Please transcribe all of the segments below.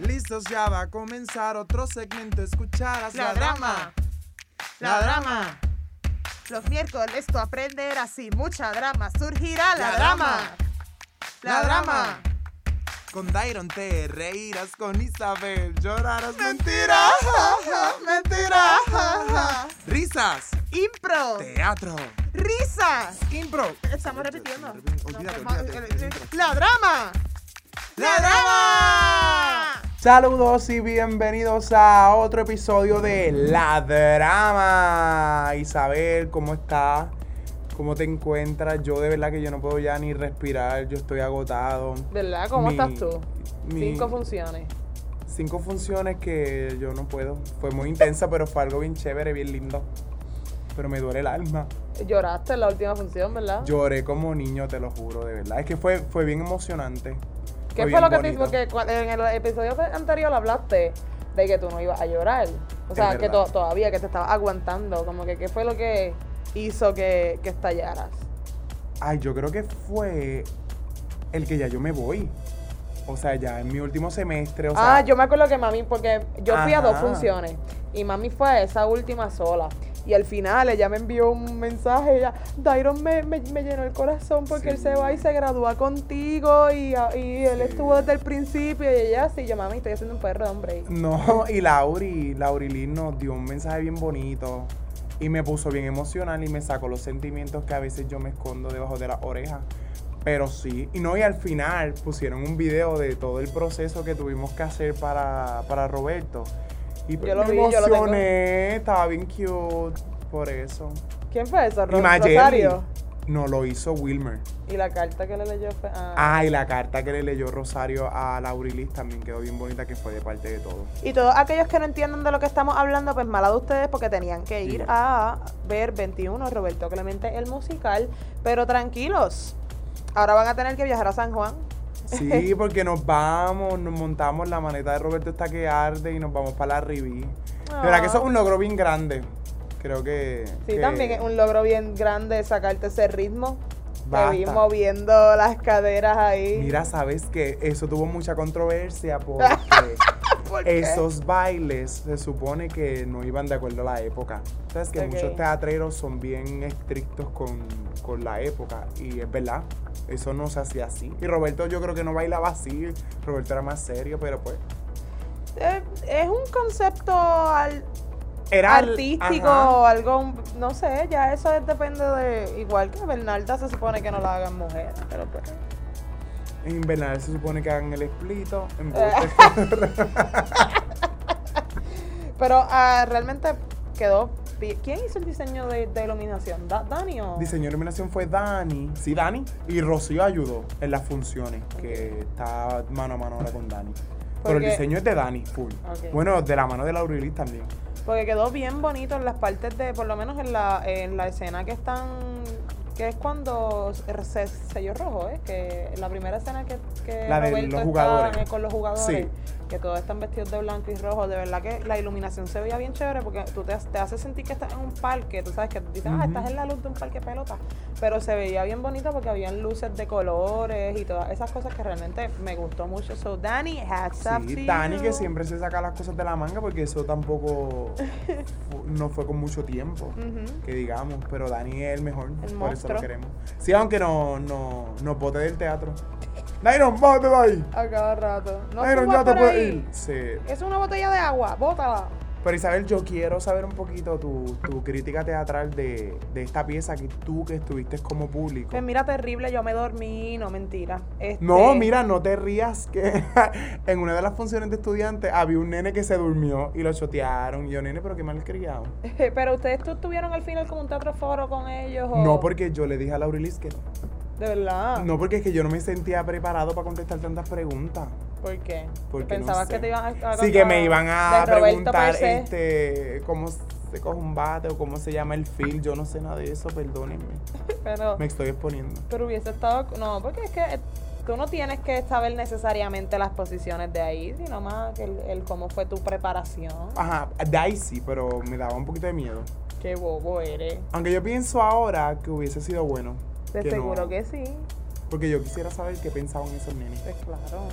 Listos, ya va a comenzar otro segmento. Escucharás la, La drama. La drama. Los miércoles tú aprenderás sin mucha drama. Surgirá la, La drama. drama. La, drama. Con Dairon te reirás, con Isabel llorarás. Mentira, mentira. Risas, Impro. teatro, Risas. impro. Estamos repitiendo. Olvídate, olvídate. La drama. ¡La drama! Saludos y bienvenidos a otro episodio de La Drama. Isabel, ¿cómo estás? ¿Cómo te encuentras? Yo de verdad que yo no puedo ya ni respirar, yo estoy agotado. ¿Verdad? ¿Cómo Mi- estás tú? mi- Cinco funciones. Cinco funciones que yo no puedo. Fue muy intensa, pero fue algo bien chévere, bien lindo. Pero me duele el alma. Lloraste en la última función, ¿verdad? Lloré como niño, te lo juro, de verdad. Es que fue, fue bien emocionante. ¿Qué Fue lo que te hizo? Porque en el episodio anterior hablaste de que tú no ibas a llorar. O sea, que to- todavía, que te estabas aguantando. Como que, ¿qué fue lo que hizo que, que estallaras? Ay, yo creo que fue el que ya yo me voy. O sea, ya en mi último semestre. O sea, ah, yo me acuerdo que mami, porque yo fui a dos funciones y mami fue a esa última sola. Y al final ella me envió un mensaje, ella, Dairon me, me, me llenó el corazón porque él se va y se gradúa contigo y, y él Sí. estuvo desde el principio y ella sí, yo mami, estoy haciendo un perro de hombre. No, y Lauri, Laurilín nos dio un mensaje bien bonito y me puso bien emocional y me sacó los sentimientos que a veces yo me escondo debajo de las orejas. Pero sí, y no, y al final pusieron un video de todo el proceso que tuvimos que hacer para, para Roberto. Y Yo lo me vi, yo lo tengo. emocioné, estaba bien cute por eso. ¿Quién fue eso? Mayeli, Rosario. no lo hizo Wilmer. Y la carta que le leyó fue. ah. Ah, y la carta que le leyó Rosario a Laurilis también quedó bien bonita, que fue de parte de todos. Y todos aquellos que no entiendan de lo que estamos hablando, pues mala de ustedes porque tenían que ir Sí. a ver 21 Roberto Clemente el musical. Pero tranquilos, ahora van a tener que viajar a San Juan. Sí, porque nos vamos, nos montamos la maneta de Roberto está que arde y nos vamos para la Riví. De verdad que eso es un logro bien grande. Creo que. Sí, que también es un logro bien grande sacarte ese ritmo. Basta. Te vi moviendo las caderas ahí. Mira, sabes que eso tuvo mucha controversia porque esos bailes se supone que no iban de acuerdo a la época. Sabes que muchos teatreros son bien estrictos con, con la época y es verdad, eso no se hacía así. Y Roberto yo creo que no bailaba así, Roberto era más serio, pero pues Eh, es un concepto al- era artístico, ajá. algo, no sé, ya eso es- depende de. Igual que Bernalda se supone que no la hagan mujeres, pero pues. En invernal se supone que hagan el explito. En Eh. Pero ah, realmente quedó. ¿Quién hizo el diseño de, de iluminación? ¿Da- ¿Dani o.? Diseño de iluminación fue Dani. Sí, Dani. Y Rocío ayudó en las funciones, que está mano a mano ahora con Dani. Pero el diseño es de Dani, full. Bueno, de la mano de Laurilis también. Porque quedó bien bonito en las partes de, por lo menos en la, en la escena que están, que es cuando se sello rojo, ¿eh? Que la primera escena que, que La de los jugadores. en- con los jugadores, Sí. Que todos están vestidos de blanco y rojo, de verdad que la iluminación se veía bien chévere porque tú te, te hace sentir que estás en un parque, tú sabes que dices, ah, estás en la luz de un parque pelota, pero se veía bien bonito porque habían luces de colores y todas esas cosas que realmente me gustó mucho. So, Danny, hats up to Sí, Dani que siempre se saca las cosas de la manga porque eso tampoco no fue con mucho tiempo, que digamos. Pero Dani es el mejor, El por eso lo queremos. Sí, aunque no, no, nos bote del teatro. Dairon, bote de ahí. A cada rato. No ya te puedes ir. Sí. Es una botella de agua, bótala. Pero Isabel, yo quiero saber un poquito tu, tu crítica teatral de, de esta pieza que tú que estuviste como público. Pues mira, terrible, yo me dormí, no mentira. Este, No, mira, no te rías que en una de las funciones de estudiantes había un nene que se durmió y lo chotearon. Y yo, nene, pero qué mal criado. Pero ustedes tú tuvieron al final como un teatro foro con ellos. O... No, porque yo le dije a Laurilis que. De verdad. No, porque es que yo no me sentía preparado para contestar tantas preguntas. ¿Por qué? Porque no Pensabas sé. que te iban a, a Sí, que me iban a preguntar este, cómo se coge un bate o cómo se llama el feel. Yo no sé nada de eso, perdónenme. Pero, Me estoy exponiendo. pero hubiese estado. No, porque es que eh, tú no tienes que saber necesariamente las posiciones de ahí, sino más que el, el cómo fue tu preparación. Ajá, de ahí sí, pero me daba un poquito de miedo. Qué bobo eres. Aunque yo pienso ahora que hubiese sido bueno. De que seguro no- que sí. Porque yo quisiera saber qué pensaban esos nenes. Pues claro.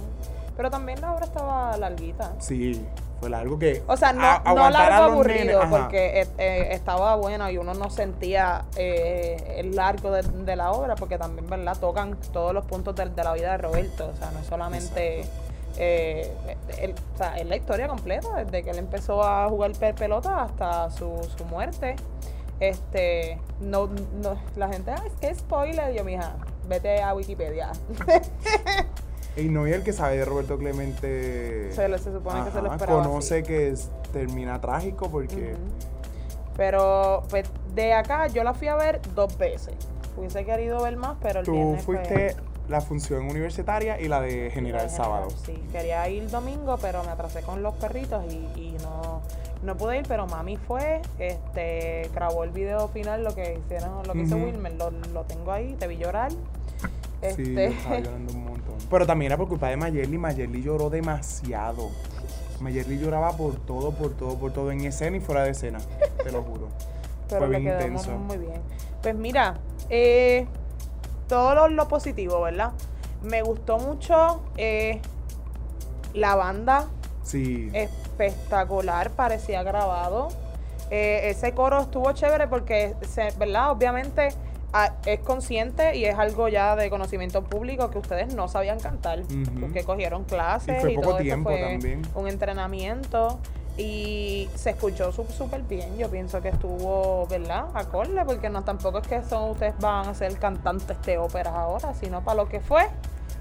Pero también la obra estaba larguita. Sí, fue algo que. O sea, no, a- no largo aburrido, porque eh, eh, estaba bueno y uno no sentía eh, el largo de, de la obra, porque también, ¿verdad? Tocan todos los puntos de, de la vida de Roberto. O sea, no es solamente. eh, el- o sea, es la historia completa, desde que él empezó a jugar pe- pelota hasta su, su muerte. Este, no, no, la gente, "Ay, es que spoiler, yo, mija, vete a Wikipedia. Y no y el que sabe de Roberto Clemente. Se se supone que se lo esperaba Conoce que es- termina trágico porque. Pero pues, de acá yo la fui a ver dos veces. Hubiese querido ver más, pero el Tú viernes fue- fuiste la función universitaria y la de general de sábado. Sí, quería ir domingo, pero me atrasé con los perritos y, y no, no pude ir, pero mami fue, este, grabó el video final, lo que hicieron, lo que hizo. Wilmer, lo, lo tengo ahí, te vi llorar. Sí, Este, yo estaba llorando un montón. Pero también era por culpa de Mayerly. Mayerly lloró demasiado. Mayerly lloraba por todo, por todo, por todo, en escena y fuera de escena. Te lo juro. pero Fue bien intenso. muy, muy bien. Pues mira, eh, todo lo, lo positivo, ¿verdad? Me gustó mucho eh, la banda, Sí. espectacular, parecía grabado. Eh, ese coro estuvo chévere porque, se, ¿verdad? Obviamente ah, es consciente y es algo ya de conocimiento público que ustedes no sabían cantar, porque cogieron clases Y fue poco todo fue también. un entrenamiento y se escuchó súper bien. Yo pienso que estuvo, ¿verdad? Acorde, porque no tampoco es que son ustedes van a ser cantantes de óperas ahora, sino para lo que fue,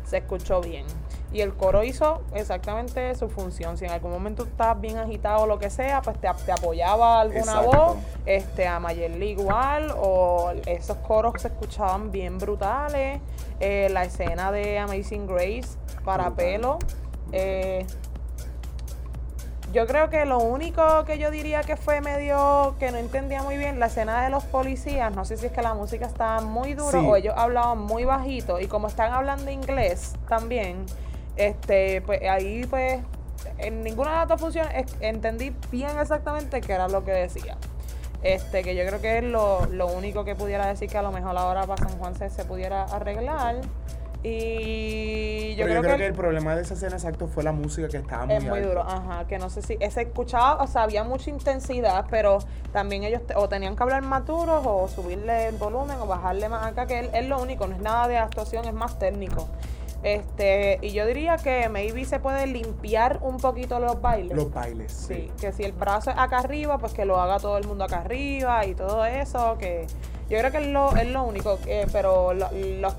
se escuchó bien. Y el coro hizo exactamente su función. Si en algún momento estabas bien agitado o lo que sea, pues te, te apoyaba alguna Exacto. voz, este, a Mayerly igual, o esos coros se escuchaban bien brutales. Eh, la escena de Amazing Grace para Brutal. pelo. eh, yo creo que lo único que yo diría que fue medio que no entendía muy bien, la escena de los policías, no sé si es que la música estaba muy dura Sí. o ellos hablaban muy bajito y como están hablando inglés también, este, pues ahí pues en ninguna de las dos funciones es- entendí bien exactamente qué era lo que decía. Este, que yo creo que es lo, lo único que pudiera decir que a lo mejor ahora para San Juan se, se pudiera arreglar. Y yo Pero creo, yo creo que, que el problema de esa escena exacto fue la música que estaba muy es muy alta. duro, ajá, que no sé si se escuchaba, o sea, había mucha intensidad, pero también ellos te- o tenían que hablar más duros o subirle el volumen o bajarle más acá, que es, es lo único, no es nada de actuación, es más técnico. Este, y yo diría que maybe se puede limpiar un poquito los bailes. Los bailes. Sí, que si el brazo es acá arriba, pues que lo haga todo el mundo acá arriba y todo eso, que yo creo que es lo, es lo único, eh, pero la,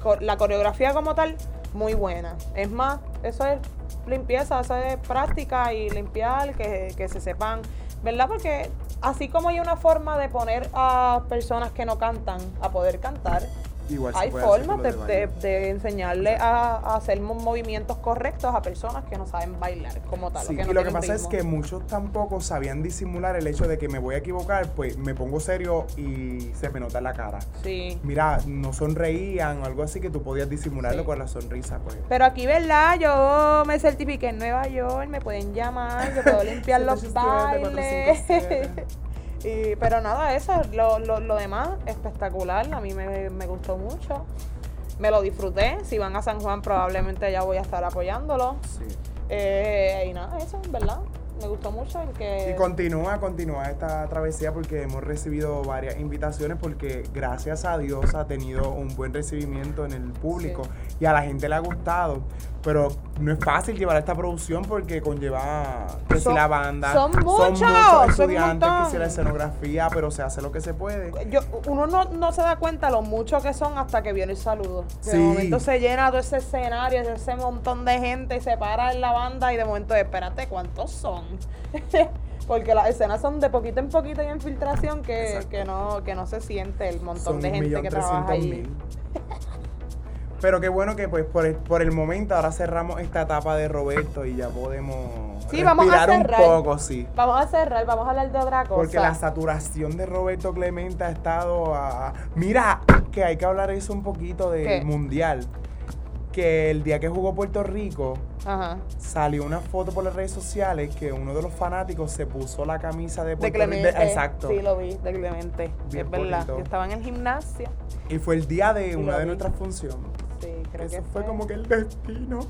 co- la coreografía como tal, muy buena. Es más, eso es limpieza, eso es práctica y limpiar, que, que se sepan, ¿verdad? Porque así como hay una forma de poner a personas que no cantan a poder cantar, Igual hay formas de, enseñarle a, a hacer mo- movimientos correctos a personas que no saben bailar como tal. Sí, que no y lo que pasa es que muchos tampoco sabían disimular el hecho de que me voy a equivocar, pues me pongo serio y se me nota en la cara. Sí. Mira, no sonreían o algo así que tú podías disimularlo Sí. con la sonrisa, pues. Pero aquí, ¿verdad? Yo me certifiqué en Nueva York, me pueden llamar, yo puedo limpiar los 787, bailes. 457. y, pero nada, eso, lo, lo, lo demás, espectacular, a mí me, me gustó mucho. Me lo disfruté, si van a San Juan probablemente ya voy a estar apoyándolo. Sí. Eh, y nada, eso, ¿verdad? Me gustó mucho el que... Y continúa, continúa esta travesía porque hemos recibido varias invitaciones porque gracias a Dios ha tenido un buen recibimiento en el público y a la gente le ha gustado. Pero no es fácil llevar esta producción porque conlleva que si la banda, son muchos, son estudiantes, que si la escenografía, pero se hace lo que se puede. Yo, uno no, no se da cuenta lo mucho que son hasta que viene el saludo. De Sí. momento se llena todo ese escenario, ese montón de gente y se para en la banda y de momento, espérate, ¿cuántos son? Porque las escenas son de poquito en poquito y en filtración que, que no que no se siente el montón Son de gente que trabaja. 1.300.000. Pero qué bueno que pues por el, por el momento ahora cerramos esta etapa de Roberto y ya podemos Sí, vamos a respirar un poco, sí. Vamos a cerrar, vamos a hablar de otra cosa. Porque la saturación de Roberto Clemente ha estado a... Mira, que hay que hablar eso un poquito del ¿Qué? mundial. Que el día que jugó Puerto Rico Ajá. salió una foto por las redes sociales que uno de los fanáticos se puso la camisa de De Puerto Rico. Clemente. Exacto. Sí, lo vi, de Clemente. Bien es verdad. bonito. Yo estaba en el gimnasio. Y fue el día de Sí, una de nuestras funciones. Sí, creo Eso que fue como que el destino.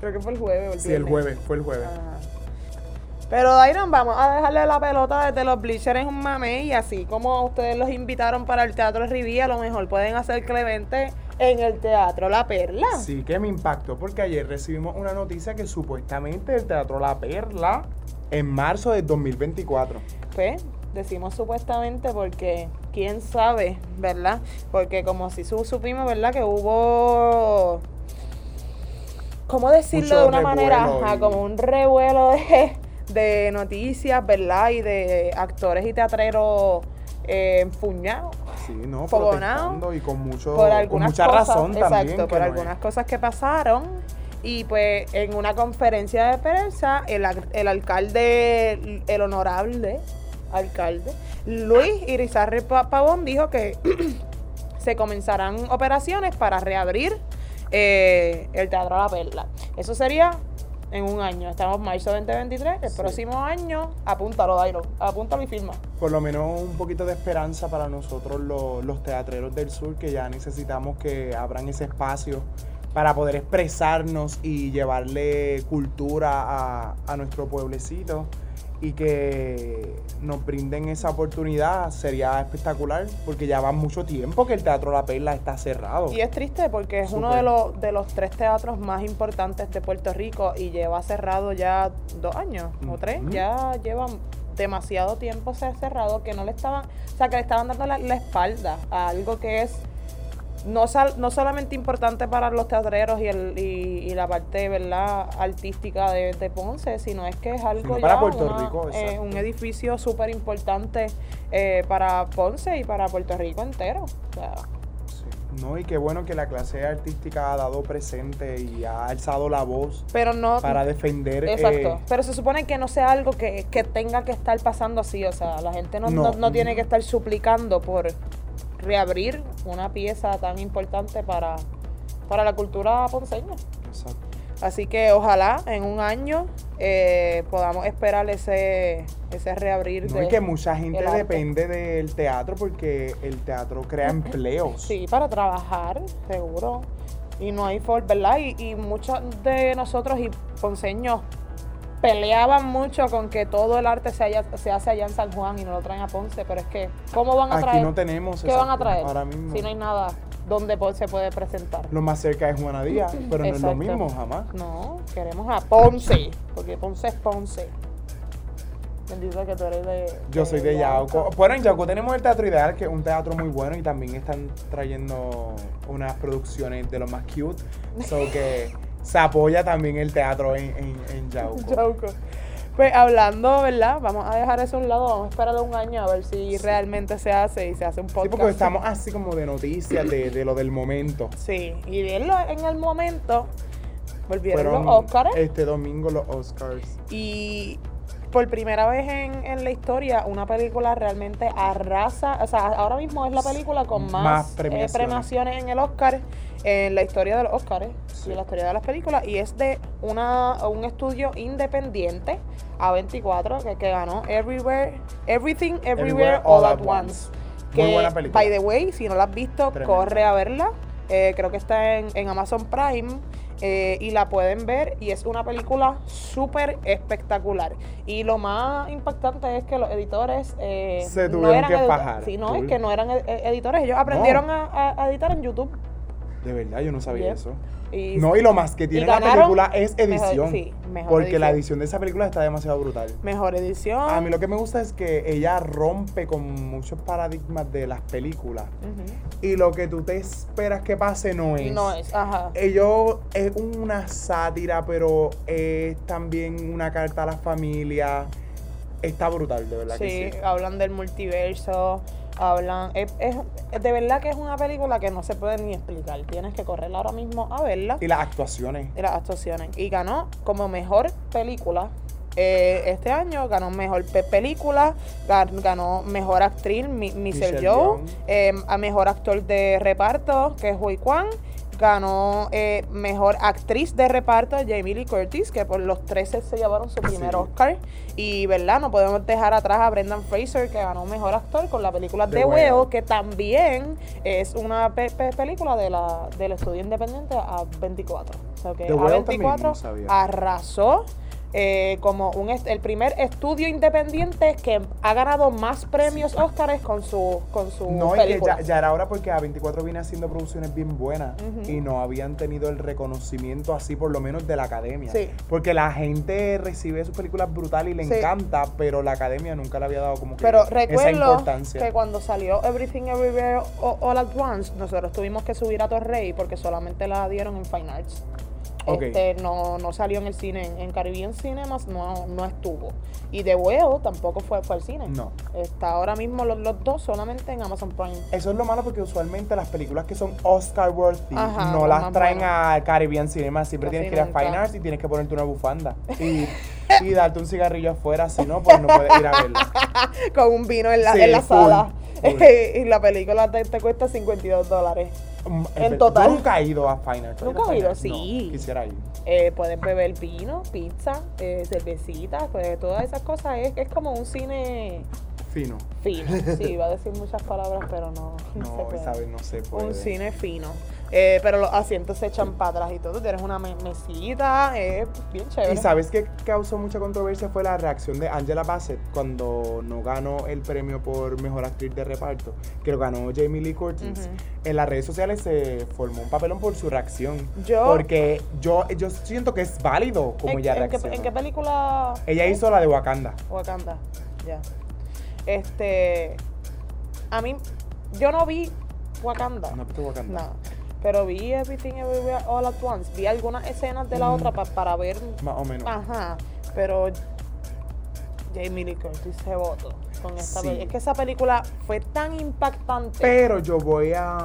Creo que fue el jueves. el Sí, el jueves, fue el jueves. Ajá. Pero Dairon, vamos a dejarle la pelota desde los bleachers en un mame y así como ustedes los invitaron para el Teatro Riví, a lo mejor pueden hacer Clemente en el Teatro La Perla. Sí que me impactó porque ayer recibimos una noticia que supuestamente el Teatro La Perla en marzo del 2024. Pues, decimos supuestamente porque quién sabe, ¿verdad? Porque como si su- supimos, ¿verdad? Que hubo, ¿cómo decirlo Mucho de una manera? Ajá, como un revuelo de, de noticias, ¿verdad? Y de actores y teatreros eh, enfuñados Sí, ¿no? Y con, mucho, por con mucha cosas, razón exacto, también. que por no es- algunas cosas que pasaron. Y pues en una conferencia de prensa, el, el alcalde, el honorable alcalde, Luis Irizarry Pa- Pavón dijo que se comenzarán operaciones para reabrir eh, el Teatro La Perla. Eso sería en un año. Estamos en marzo 2023. El Sí. próximo año, apúntalo, Dairo. Apúntalo y firma. Por lo menos un poquito de esperanza para nosotros los, los teatreros del sur que ya necesitamos que abran ese espacio para poder expresarnos y llevarle cultura a, a nuestro pueblecito y que nos brinden esa oportunidad sería espectacular porque ya va mucho tiempo que el Teatro La Perla está cerrado. Y es triste porque es uno de los, de los tres teatros más importantes de Puerto Rico y lleva cerrado ya dos años o tres. Ya llevan demasiado tiempo ce- cerrado que no le estaban, o sea, que le estaban dando la, la espalda a algo que es no, sal- no solamente importante para los teatreros y, el, y, y la parte verdad artística de, de Ponce, sino es que es algo Sino ya una- Rico, eh, un edificio súper importante eh, para Ponce y para Puerto Rico entero. O sea. No, y qué bueno que la clase artística ha dado presente y ha alzado la voz pero no para defender. eh, Exacto. Pero se supone que no sea algo que, que tenga que estar pasando así. O sea, la gente no, no- No. no tiene que estar suplicando por reabrir una pieza tan importante para, para la cultura ponceña. exacto. Así que ojalá en un año eh, podamos esperar ese, ese reabrir No, de... y que mucha gente depende del teatro porque el teatro crea empleos. Sí, para trabajar, seguro. Y no hay for, ¿verdad? Y, y muchos de nosotros y ponceños peleaban mucho con que todo el arte se, haya- se hace allá en San Juan y no lo traen a Ponce, pero es que, ¿cómo van a Aquí traer? no tenemos. ¿Qué van a traer? Ahora mismo. Si no hay nada donde po- se puede presentar. Lo más cerca es Juana Díaz, pero no es lo mismo jamás. No, queremos a Ponce, porque Ponce es Ponce. Bendito que tú eres de... Yo soy de Yauco. Bueno, en Yauco tenemos el Teatro Ideal, que es un teatro muy bueno y también están trayendo unas producciones de lo más cute. So que se apoya también el teatro en, en, en Yauco. Yauco. Pues hablando, ¿verdad? Vamos a dejar eso a un lado, vamos a esperar un año a ver si realmente se hace y se hace un Sí, podcast. porque estamos así como de noticias, de, de lo del momento. Sí, y verlo en el momento, volvieron Fueron los Óscares este domingo los Oscars. y por primera vez en, en la historia una película realmente arrasa, o sea, ahora mismo es la película con más, Más eh, premiaciones. en el Oscar, en la historia de los Oscars Sí. y en la historia de las películas, y es de una, un estudio independiente, A24, que, que ganó Everywhere, Everything, Everywhere, All, at Once. Muy Que, buena película. By the way, si no la has visto, corre a verla. Eh, creo que está en, en Amazon Prime. Eh, y la pueden ver y es una película súper espectacular. Y lo más impactante es que los editores eh, Se no tuvieron eran que fajar, Sí, no, cool. es que no eran ed- ed- editores. Ellos aprendieron a, a- a editar en YouTube. De verdad, yo no sabía eso. Y No, y lo más que tiene la película es mejor- edición. sí, mejor porque la edición. de esa película está demasiado brutal. mejor edición. A mí lo que me gusta es que ella rompe con muchos paradigmas de las películas. Y lo que tú te esperas que pase no es. No es, ajá. Ellos es una sátira, pero es también una carta a la familia. Está brutal, de verdad Sí, que sí. hablan del multiverso, hablan... Es, es- de verdad que es una película que no se puede ni explicar. Tienes que correr ahora mismo a verla. Y las actuaciones. Y las actuaciones. Y ganó como mejor película. eh, este año ganó mejor pe- película, gan- ganó mejor actriz Mi- Michelle Michelle Yeoh. eh, a mejor actor de reparto que es Hui Kwan, ganó eh, mejor actriz de reparto Jamie Lee Curtis, que por los 13 se llevaron su primer Sí. Oscar. Y, ¿verdad? No podemos dejar atrás a Brendan Fraser, que ganó mejor actor con la película The The Whale. Whale, que también es una pe- pe- película de la, del estudio independiente A24. O sea que The Whale también, A24 no sabía. arrasó. Eh, como un el primer estudio independiente que ha ganado más premios Oscars con su con su No, y que película. ya, ya era hora porque A24 viene haciendo producciones bien buenas y no habían tenido el reconocimiento así, por lo menos de la academia. Sí. Porque la gente recibe sus películas brutal y le Sí. encanta, pero la academia nunca le había dado como que Pero esa importancia. que cuando salió Everything Everywhere O- All at Once, nosotros tuvimos que subir a Torrey porque solamente la dieron en Fine Arts. Este, no, no salió en el cine, en, en Caribbean Cinemas no, no estuvo. Y The Whale tampoco fue, fue al cine. No. Está ahora mismo los, los dos solamente en Amazon Prime. Eso es lo malo porque usualmente las películas que son Oscar worthy Ajá, no las traen a Caribbean Cinema. Siempre tienes que ir a. Fine Arts y tienes que ponerte una bufanda. Y, y darte un cigarrillo afuera, si no, pues no puedes ir a verla. Con un vino en la, Sí, en la sala. y la película te, te cuesta 52 dólares. Mm, En total. Nunca he ido a Fine Arts. ¿Tú ¿Nunca Fine ido? No, Sí. quisiera ir. Eh, puedes beber vino, pizza, eh, cervecitas, pues todas esas cosas. Es, es como un cine Fino. fino. Sí, iba a decir muchas palabras, pero no, no, se No, puede. se puede. Un cine fino. Eh, pero los asientos se echan para atrás y todo. Tienes una me- mesita, es bien chévere. Y sabes que causó mucha controversia fue la reacción de Angela Bassett cuando no ganó el premio por mejor actriz de reparto, que lo ganó Jamie Lee Curtis. En las redes sociales se formó un papelón por su reacción. Yo- Porque yo, yo siento que es válido como ¿En, ella en qué, reaccionó. en qué película? Ella es? hizo la de Wakanda. Wakanda. Ya. Este. A mí. Yo no vi Wakanda. ¿No Wakanda? No. Pero vi Everything Everywhere All at Once. Vi algunas escenas de la Mm. otra pa- para ver. Más o menos. Ajá. Pero. Jamie Lee Curtis se votó con esta Sí. Es que esa película fue tan impactante. Pero yo voy a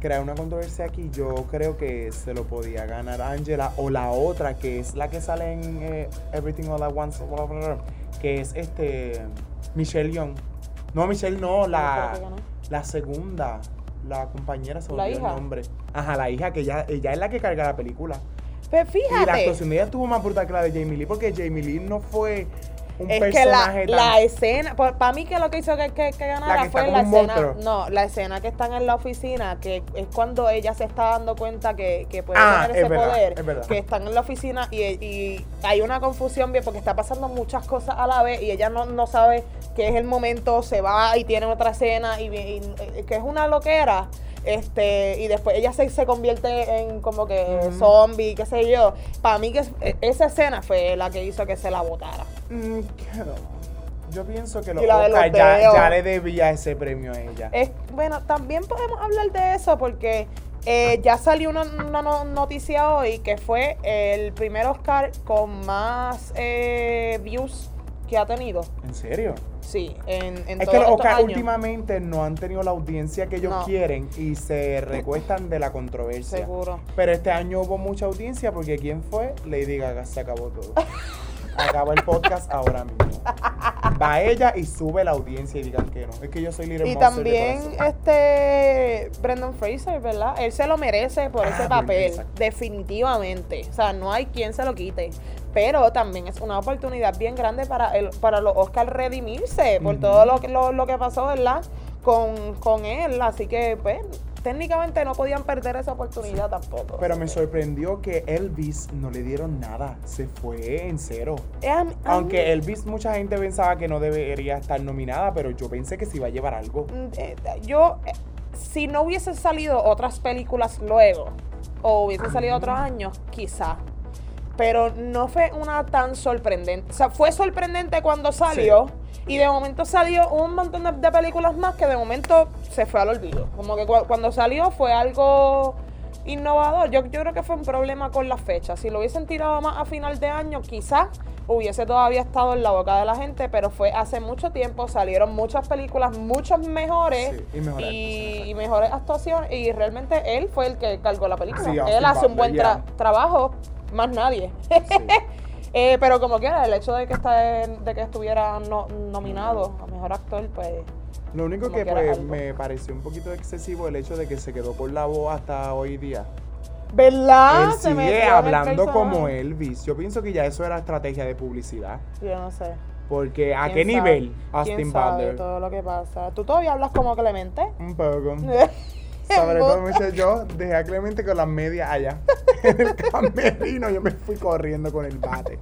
crear una controversia aquí. Yo creo que se lo podía ganar Angela o la otra, que es la que sale en eh, Everything All At Once, bla, bla, bla, que es este Michelle Young. No, Michelle no, la, ¿Cuál fue la que ganó? la segunda, la compañera, se el nombre. Ajá, la hija, que ella, ella es la que carga la película. Pero Y la fíjate. actuación de ella estuvo más brutal que la de Jamie Lee, porque Jamie Lee no fue un Es que la, la escena, para mí que lo que hizo que, que, que ganara La que está fue la escena, monstruo. no, la escena que están en la oficina, que es cuando ella se está dando cuenta que, que puede Ah, tener es ese verdad, poder, es verdad. que están en la oficina y, y hay una confusión bien porque está pasando muchas cosas a la vez y ella no, no sabe que es el momento, se va y tiene otra escena y, y- y- que es una loquera. Este, y después ella se, se convierte en como que zombie, qué sé yo. Para mí que es- e- esa escena fue la que hizo que se la votara. Mm. Yo pienso que los Y la de los Oscar ya, ya le debía ese premio a ella. Es, bueno, también podemos hablar de eso porque eh, ya salió una, una no- noticia hoy que fue el primer Oscar con más eh, views que ha tenido. ¿En serio? Sí, en, en Es que los estos Oscar años. últimamente no han tenido la audiencia que ellos No. quieren y se recuestan de la controversia. Seguro. Pero este año hubo mucha audiencia porque ¿quién fue? Lady Gaga se acabó todo. Acaba el podcast ahora mismo. Va ella y sube la audiencia y digan que no. Es que yo soy Little Y Monster también este Brendan Fraser, ¿verdad? Él se lo merece por Ah, ese Brendan, papel, definitivamente. O sea, no hay quien se lo quite. Pero también es una oportunidad bien grande para el, para los Oscars redimirse por todo lo que, lo, lo que pasó, ¿verdad? Con, con él. Así que, pues, técnicamente no podían perder esa oportunidad tampoco. Pero me sorprendió que Elvis no le dieron nada. Se fue en cero. Mí- a Aunque Elvis mucha gente pensaba que no debería estar nominada, pero yo pensé que se iba a llevar algo. Mm, eh, yo, eh, si no hubiesen salido otras películas luego, o hubiesen salido otros años, quizá. Pero no fue una tan sorprendente. O sea, fue sorprendente cuando salió. Y de momento salió un montón de, de películas más que de momento se fue al olvido. Como que cu- cuando salió fue algo innovador. Yo, yo creo que fue un problema con las fechas. Si lo hubiesen tirado más a final de año, quizás hubiese todavía estado en la boca de la gente, pero fue hace mucho tiempo, salieron muchas películas, muchos mejores Sí, y mejores y, actuaciones, y mejores actuaciones, y realmente él fue el que cargó la película. Sí, él hace un buen Butler, tra- yeah. trabajo, más nadie. Sí. Eh, pero como quiera, el hecho de que está de que estuviera no- nominado a mejor actor, pues Lo único que pues, me pareció un poquito excesivo el hecho de que se quedó por la voz hasta hoy día. ¿Verdad? Él Se sigue hablando como Elvis. Yo pienso que ya eso era estrategia de publicidad. Yo no sé. Porque ¿a ¿Quién qué sabe? nivel ¿Quién Austin sabe Butler? todo lo que pasa? ¿Tú todavía hablas como Clemente? Un poco. Sobre todo, mucho yo dejé a Clemente con las medias allá. En el camerino yo me fui corriendo con el bate.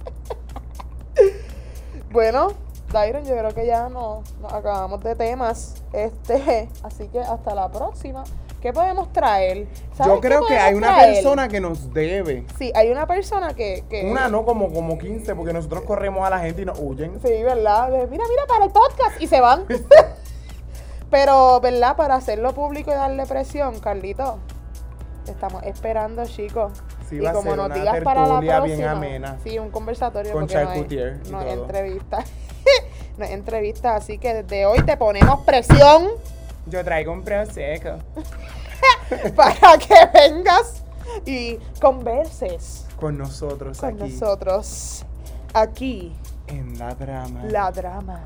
Bueno, Dairon, yo creo que ya nos, nos acabamos de temas. Este, así que hasta la próxima. ¿Qué podemos traer? ¿Sabes Yo creo que hay una persona que nos debe. Sí, hay una persona que. que Una no como, como 15, porque nosotros corremos a la gente y nos huyen. Sí, ¿verdad? Mira, mira, para el podcast. Y se van. Pero, ¿verdad? Para hacerlo público y darle presión, Carlito. Te estamos esperando, chicos. Sí, y como nos digas para la próxima. bien amena. Sí, un conversatorio. Con no charcutier No es todo. entrevista. no es entrevista. Así que desde hoy te ponemos presión Yo traigo un prosecco. para que vengas y converses Con nosotros con aquí. nosotros. Aquí, En la drama. la drama.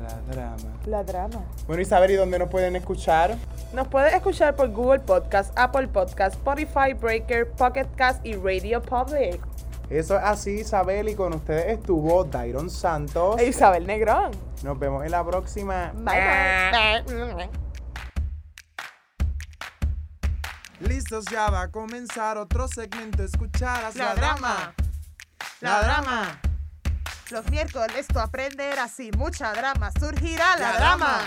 La drama. La drama. Bueno, Isabel, ¿y dónde nos pueden escuchar? Nos puedes escuchar por Google Podcast, Apple Podcast, Spotify, Breaker, Pocket Cast y Radio Public. Eso es así, Isabel, y con ustedes estuvo Dairon Santos. E Isabel Negrón. Nos vemos en la próxima. Bye bye. Listos, ya va a comenzar otro segmento. Escucharás La drama. La drama. Los miércoles tú aprenderás y mucha drama surgirá la, La drama.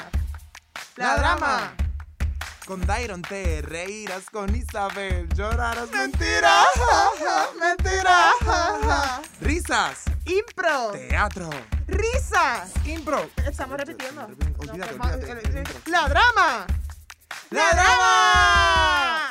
La drama. Con Dairon te reirás, con Isabel llorarás. Mentira, mentira. Risas, Impro. teatro, Risas. impro. Estamos repitiendo. Olvídate, No, olvídate. La drama. ¡La drama!